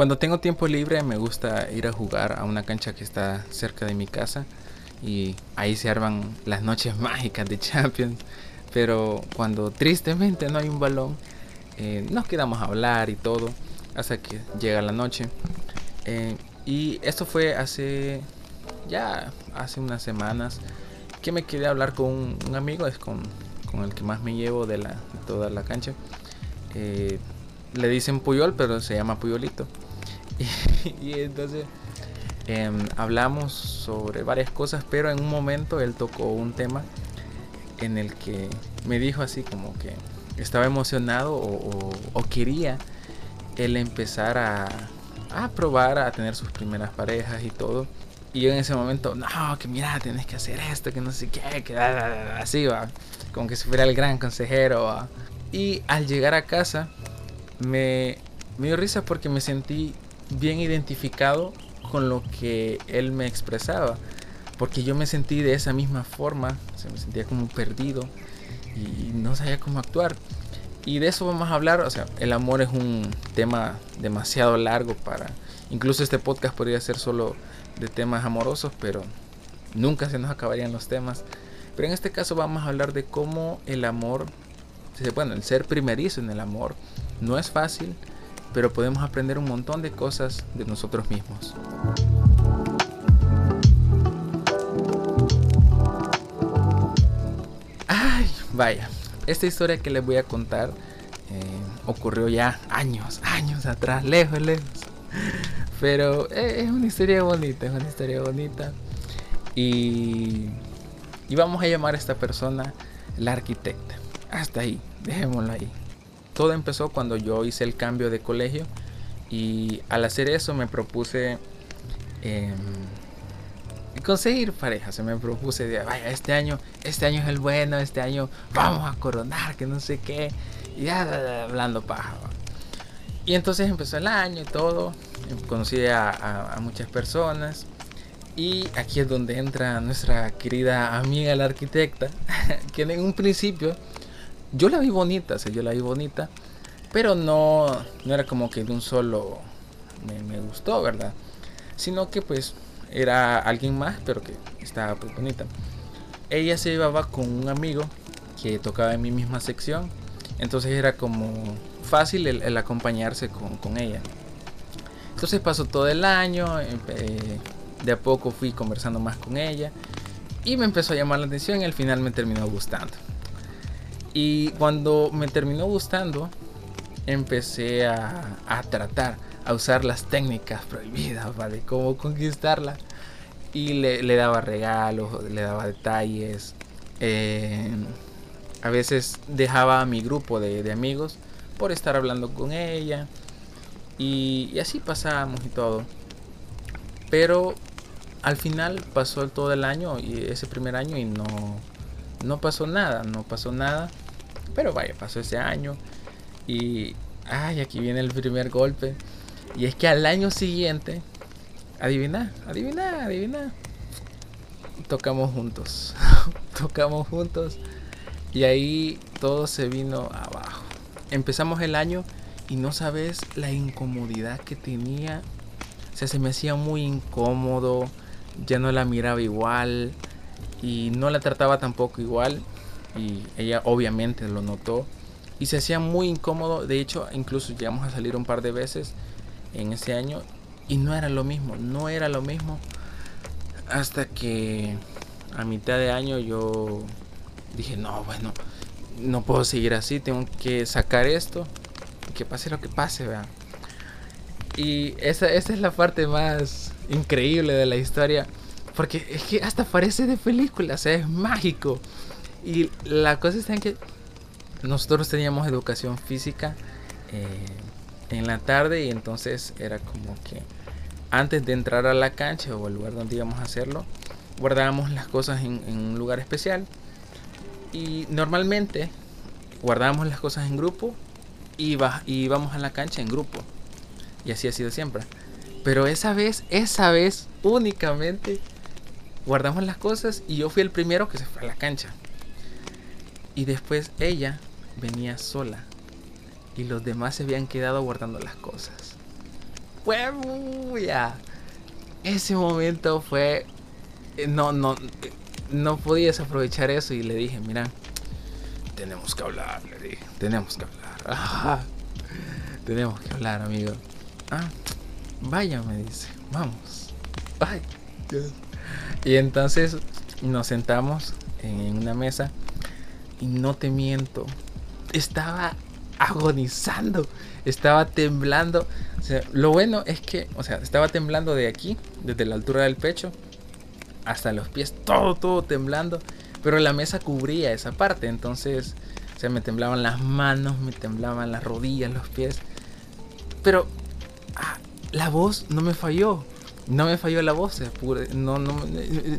Cuando tengo tiempo libre me gusta ir a jugar a una cancha que está cerca de mi casa y ahí se arman las noches mágicas de Champions. Pero cuando tristemente no hay un balón, eh, nos quedamos a hablar y todo hasta que llega la noche. Eh, y esto fue hace ya hace unas semanas que me quedé a hablar con un, amigo, es con, con, el que más me llevo de, la, toda la cancha. Eh, le dicen Puyol, pero se llama Puyolito. y, entonces em, hablamos sobre varias cosas, pero en un momento él tocó un tema en el que me dijo así como que estaba emocionado o, quería él empezar a, a, probar a tener sus primeras parejas y todo. Y yo en ese momento, no, que mira, tienes que hacer esto, que no sé qué, que así va, como que si fuera el gran consejero. Y al llegar a casa, me, me dio risa porque me sentí bien identificado con lo que él me expresaba. Porque yo me sentí de esa misma forma, se me sentía como perdido y no sabía cómo actuar. Y de eso vamos a hablar, o sea, el amor es un tema demasiado largo para... Incluso este podcast podría ser solo de temas amorosos, pero nunca se nos acabarían los temas. Pero en este caso vamos a hablar de cómo el amor, bueno, el ser primerizo en el amor no es fácil, pero podemos aprender un montón de cosas de nosotros mismos. Ay, vaya, esta historia que les voy a contar eh, ocurrió ya años, años atrás, lejos, lejos. Pero eh, es una historia bonita, es una historia bonita. Y, y vamos a llamar a esta persona la arquitecta. Hasta ahí, dejémoslo ahí todo empezó cuando yo hice el cambio de colegio y al hacer eso me propuse em, conseguir pareja. Se me propuse de, vaya, este año, este año es el bueno, este año vamos a coronar, que no sé qué. Y ya hablando paja. Y entonces empezó el año y todo. Conocí a, a, muchas personas. Y aquí es donde entra nuestra querida amiga la arquitecta, que en un principio yo la vi bonita, o yo la vi bonita, pero no, no era como que de un solo me, gustó, ¿verdad? Sino que pues era alguien más, pero que estaba pues bonita. Ella se llevaba con un amigo que tocaba en mi misma sección, entonces era como fácil el, acompañarse con, ella. Entonces pasó todo el año, de a poco fui conversando más con ella y me empezó a llamar la atención y al final me terminó gustando. Y cuando me terminó gustando, empecé a, tratar, a usar las técnicas prohibidas, ¿vale? Cómo conquistarla. Y le, daba regalos, le daba detalles. Eh, a veces dejaba a mi grupo de, amigos por estar hablando con ella. Y, y, así pasábamos y todo. Pero al final pasó todo el año y ese primer año y no, no pasó nada, no pasó nada. Pero vaya, pasó ese año. Y, ay, aquí viene el primer golpe. Y es que al año siguiente, adivina, adivina, adivina. Tocamos juntos. Tocamos juntos. Y ahí todo se vino abajo. Empezamos el año y no sabes la incomodidad que tenía. O sea, se me hacía muy incómodo. Ya no la miraba igual. Y no la trataba tampoco igual y ella obviamente lo notó y se hacía muy incómodo. De hecho, incluso llegamos a salir un par de veces en ese año y no era lo mismo, no era lo mismo. Hasta que a mitad de año yo dije, no, bueno, no puedo seguir así, tengo que sacar esto, que pase lo que pase, vean. Y esa, esa es la parte más increíble de la historia, porque es que hasta parece de película, o sea, es mágico. Y la cosa está en que nosotros teníamos educación física eh, en la tarde y entonces era como que antes de entrar a la cancha o al lugar donde íbamos a hacerlo, guardábamos las cosas en, un lugar especial y normalmente guardábamos las cosas en grupo y, va, y íbamos a la cancha en grupo. Y así ha sido siempre. Pero esa vez, esa vez únicamente guardamos las cosas y yo fui el primero que se fue a la cancha. Y después ella venía sola y los demás se habían quedado guardando las cosas. fue bulla. Ese momento fue. Eh, no, no. No podía desaprovechar eso y le dije, mira, tenemos que hablar, le dije, tenemos que hablar. tenemos que hablar, amigo. Ah, vaya, me dice, vamos. Ay, Y entonces nos sentamos en una mesa y no te miento, estaba agonizando, estaba temblando. lo bueno es que, o sea, estaba temblando de aquí, desde la altura del pecho, hasta los pies, todo, todo temblando. Pero la mesa cubría esa parte, entonces, o me temblaban las manos, me temblaban las rodillas, los pies. Pero ah, la voz no me falló. No me falló la voz, no, no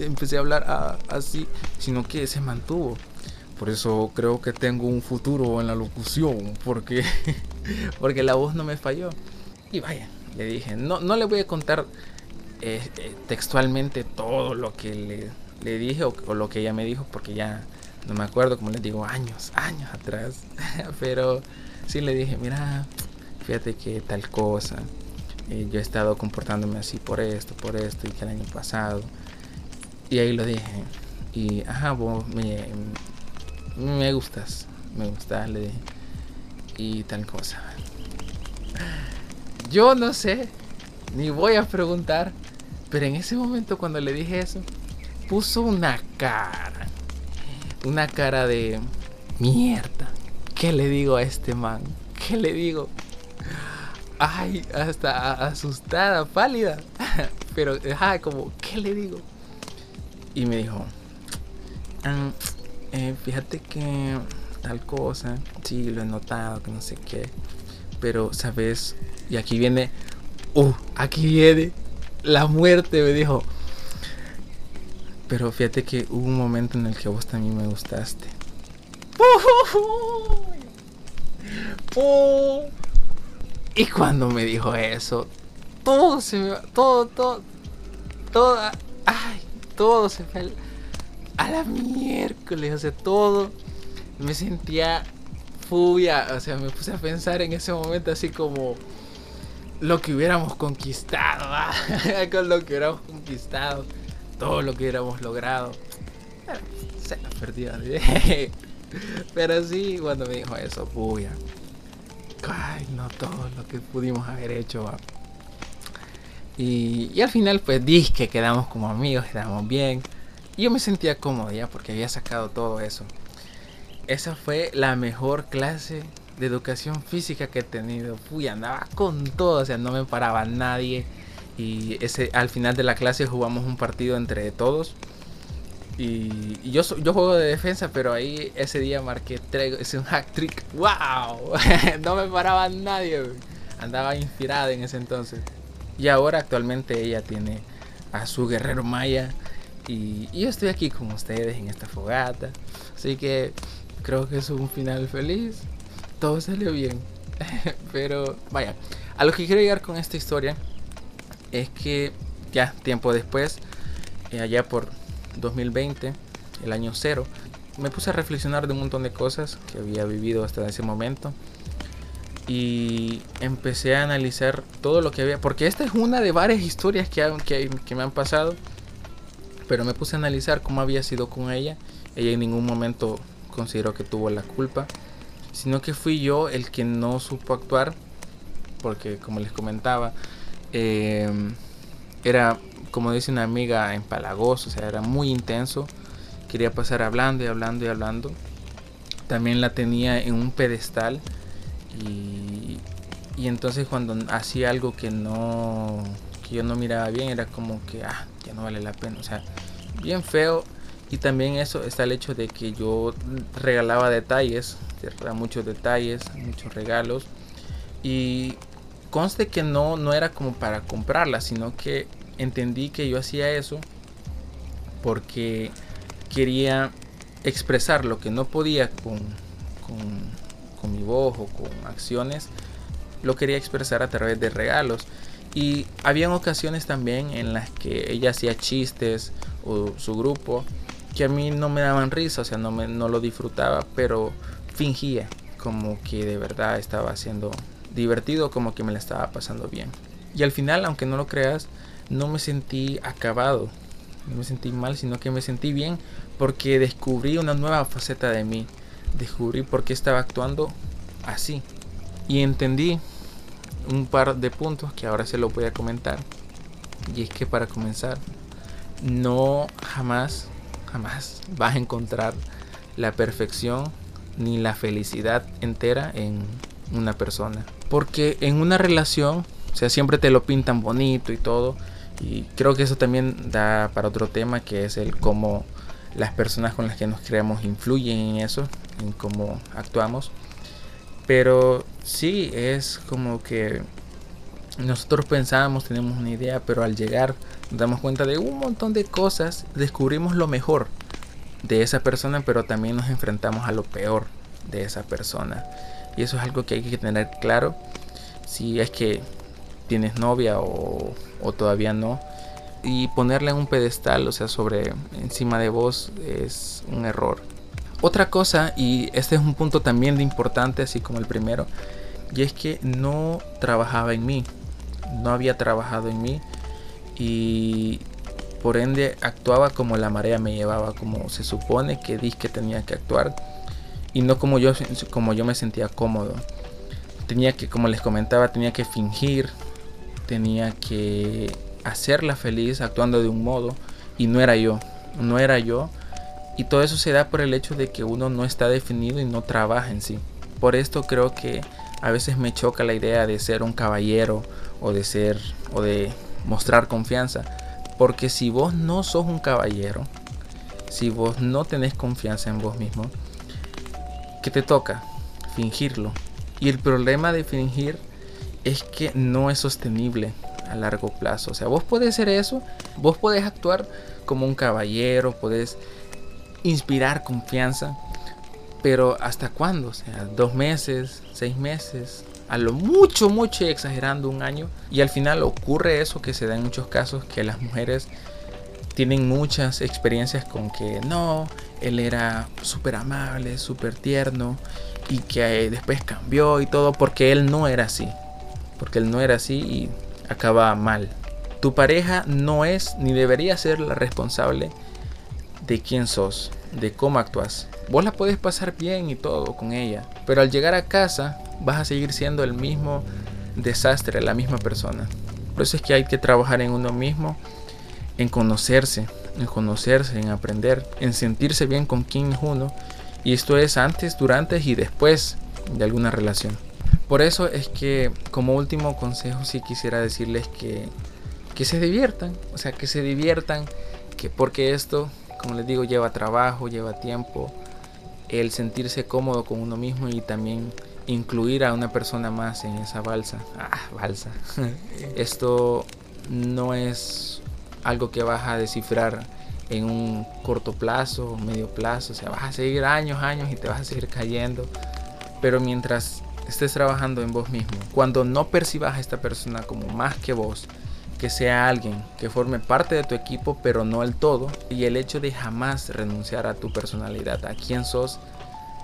empecé a hablar así, sino que se mantuvo. Por eso creo que tengo un futuro en la locución, porque, porque la voz no me falló. Y vaya, le dije, no, no le voy a contar eh, eh, textualmente todo lo que le, dije o, lo que ella me dijo, porque ya no me acuerdo, como les digo, años, años atrás. Pero sí le dije, mira, fíjate que tal cosa. Eh, yo he estado comportándome así por esto, por esto, y que el año pasado. Y ahí lo dije. Y, ajá, vos me, me gustas, me gustas, le dije. Y tal cosa. Yo no sé, ni voy a preguntar, pero en ese momento cuando le dije eso, puso una cara, una cara de mierda. ¿Qué le digo a este man? ¿Qué le digo? Ay, hasta asustada, pálida. Pero, ajá, como, ¿qué le digo? Y me dijo, ah, eh, fíjate que tal cosa, sí, lo he notado, que no sé qué. Pero, ¿sabes? Y aquí viene, uh, aquí viene la muerte, me dijo. Pero fíjate que hubo un momento en el que vos también me gustaste. Y cuando me dijo eso, todo se me todo, todo, todo, ay, todo se fue a la miércoles, o sea, todo me sentía furia, o sea, me puse a pensar en ese momento así como lo que hubiéramos conquistado, con lo que hubiéramos conquistado, todo lo que hubiéramos logrado. Se perdido. Pero sí, cuando me dijo eso, furia. Ay, no todo lo que pudimos haber hecho. Y, al final, pues dije que quedamos como amigos, quedamos bien. Y yo me sentía cómodo ya porque había sacado todo eso. Esa fue la mejor clase de educación física que he tenido. Fui, andaba con todo, o sea, no me paraba nadie. Y al final de la clase jugamos un partido entre todos. Y, yo, yo juego de defensa, pero ahí ese día marqué es un hack trick. ¡Wow! no me paraba nadie. Andaba inspirada en ese entonces. Y ahora actualmente ella tiene a su guerrero maya y, yo estoy aquí con ustedes en esta fogata. Así que creo que es un final feliz. Todo salió bien. Pero vaya, a lo que quiero llegar con esta historia es que ya tiempo después, eh, allá por 2020, el año cero, me puse a reflexionar de un montón de cosas que había vivido hasta ese momento. Y empecé a analizar todo lo que había. Porque esta es una de varias historias que, que, me han pasado pero me puse a analizar cómo había sido con ella. Ella en ningún momento consideró que tuvo la culpa, sino que fui yo el que no supo actuar, porque como les comentaba, em, era, como dice una amiga, empalagoso, o sea, era muy intenso. Quería pasar hablando y hablando y hablando. También la tenía en un pedestal y, y entonces cuando hacía algo que no que yo no miraba bien era como que ah ya no vale la pena o sea bien feo y también eso está el hecho de que yo regalaba detalles muchos detalles muchos regalos y conste que no no era como para comprarla sino que entendí que yo hacía eso porque quería expresar lo que no podía con, con, con mi voz o con acciones lo quería expresar a través de regalos y habían ocasiones también en las que ella hacía chistes o su grupo que a mí no me daban risa, o sea, no, me, no lo disfrutaba, pero fingía como que de verdad estaba siendo divertido, como que me la estaba pasando bien. Y al final, aunque no lo creas, no me sentí acabado, no me sentí mal, sino que me sentí bien porque descubrí una nueva faceta de mí, descubrí por qué estaba actuando así y entendí un par de puntos que ahora se los voy a comentar. Y es que para comenzar, no jamás, jamás vas a encontrar la perfección ni la felicidad entera en una persona. Porque en una relación, o sea, siempre te lo pintan bonito y todo. Y creo que eso también da para otro tema, que es el cómo las personas con las que nos creamos influyen en eso, en cómo actuamos. Pero sí, es como que nosotros pensábamos, tenemos una idea, pero al llegar nos damos cuenta de un montón de cosas, descubrimos lo mejor de esa persona, pero también nos enfrentamos a lo peor de esa persona. Y eso es algo que hay que tener claro si es que tienes novia o, o todavía no. Y ponerla en un pedestal, o sea, sobre encima de vos es un error. Otra cosa, y este es un punto también importante, así como el primero, y es que no trabajaba en mí, no había trabajado en mí y por ende actuaba como la marea me llevaba, como se supone que dije tenía que actuar y no como yo, como yo me sentía cómodo. Tenía que, como les comentaba, tenía que fingir, tenía que hacerla feliz actuando de un modo y no era yo, no era yo. Y todo eso se da por el hecho de que uno no está definido y no trabaja en sí. Por esto creo que a veces me choca la idea de ser un caballero o de ser o de mostrar confianza. Porque si vos no sos un caballero, si vos no tenés confianza en vos mismo, ¿qué te toca? Fingirlo. Y el problema de fingir es que no es sostenible a largo plazo. O sea, vos podés hacer eso, vos podés actuar como un caballero, podés inspirar confianza, pero ¿hasta cuándo? O sea, dos meses, seis meses, a lo mucho, mucho exagerando un año. Y al final ocurre eso que se da en muchos casos, que las mujeres tienen muchas experiencias con que no, él era súper amable, súper tierno y que después cambió y todo porque él no era así. Porque él no era así y acaba mal. Tu pareja no es ni debería ser la responsable de quién sos, de cómo actúas. Vos la puedes pasar bien y todo con ella, pero al llegar a casa vas a seguir siendo el mismo desastre, la misma persona. Por eso es que hay que trabajar en uno mismo, en conocerse, en conocerse, en aprender, en sentirse bien con quien es uno. Y esto es antes, durante y después de alguna relación. Por eso es que como último consejo sí quisiera decirles que, que se diviertan, o sea, que se diviertan, que porque esto, como les digo, lleva trabajo, lleva tiempo, el sentirse cómodo con uno mismo y también incluir a una persona más en esa balsa. Ah, balsa. Esto no es algo que vas a descifrar en un corto plazo, medio plazo. O sea, vas a seguir años, años y te vas a seguir cayendo. Pero mientras estés trabajando en vos mismo, cuando no percibas a esta persona como más que vos, que sea alguien que forme parte de tu equipo, pero no el todo, y el hecho de jamás renunciar a tu personalidad, a quién sos,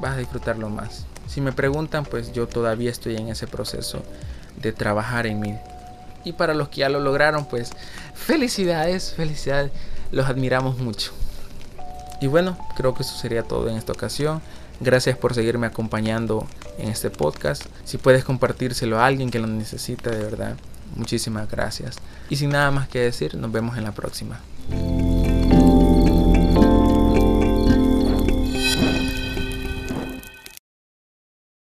vas a disfrutarlo más. Si me preguntan, pues yo todavía estoy en ese proceso de trabajar en mí. Y para los que ya lo lograron, pues felicidades, felicidades, los admiramos mucho. Y bueno, creo que eso sería todo en esta ocasión. Gracias por seguirme acompañando en este podcast. Si puedes compartírselo a alguien que lo necesita, de verdad, muchísimas gracias. Y sin nada más que decir, nos vemos en la próxima.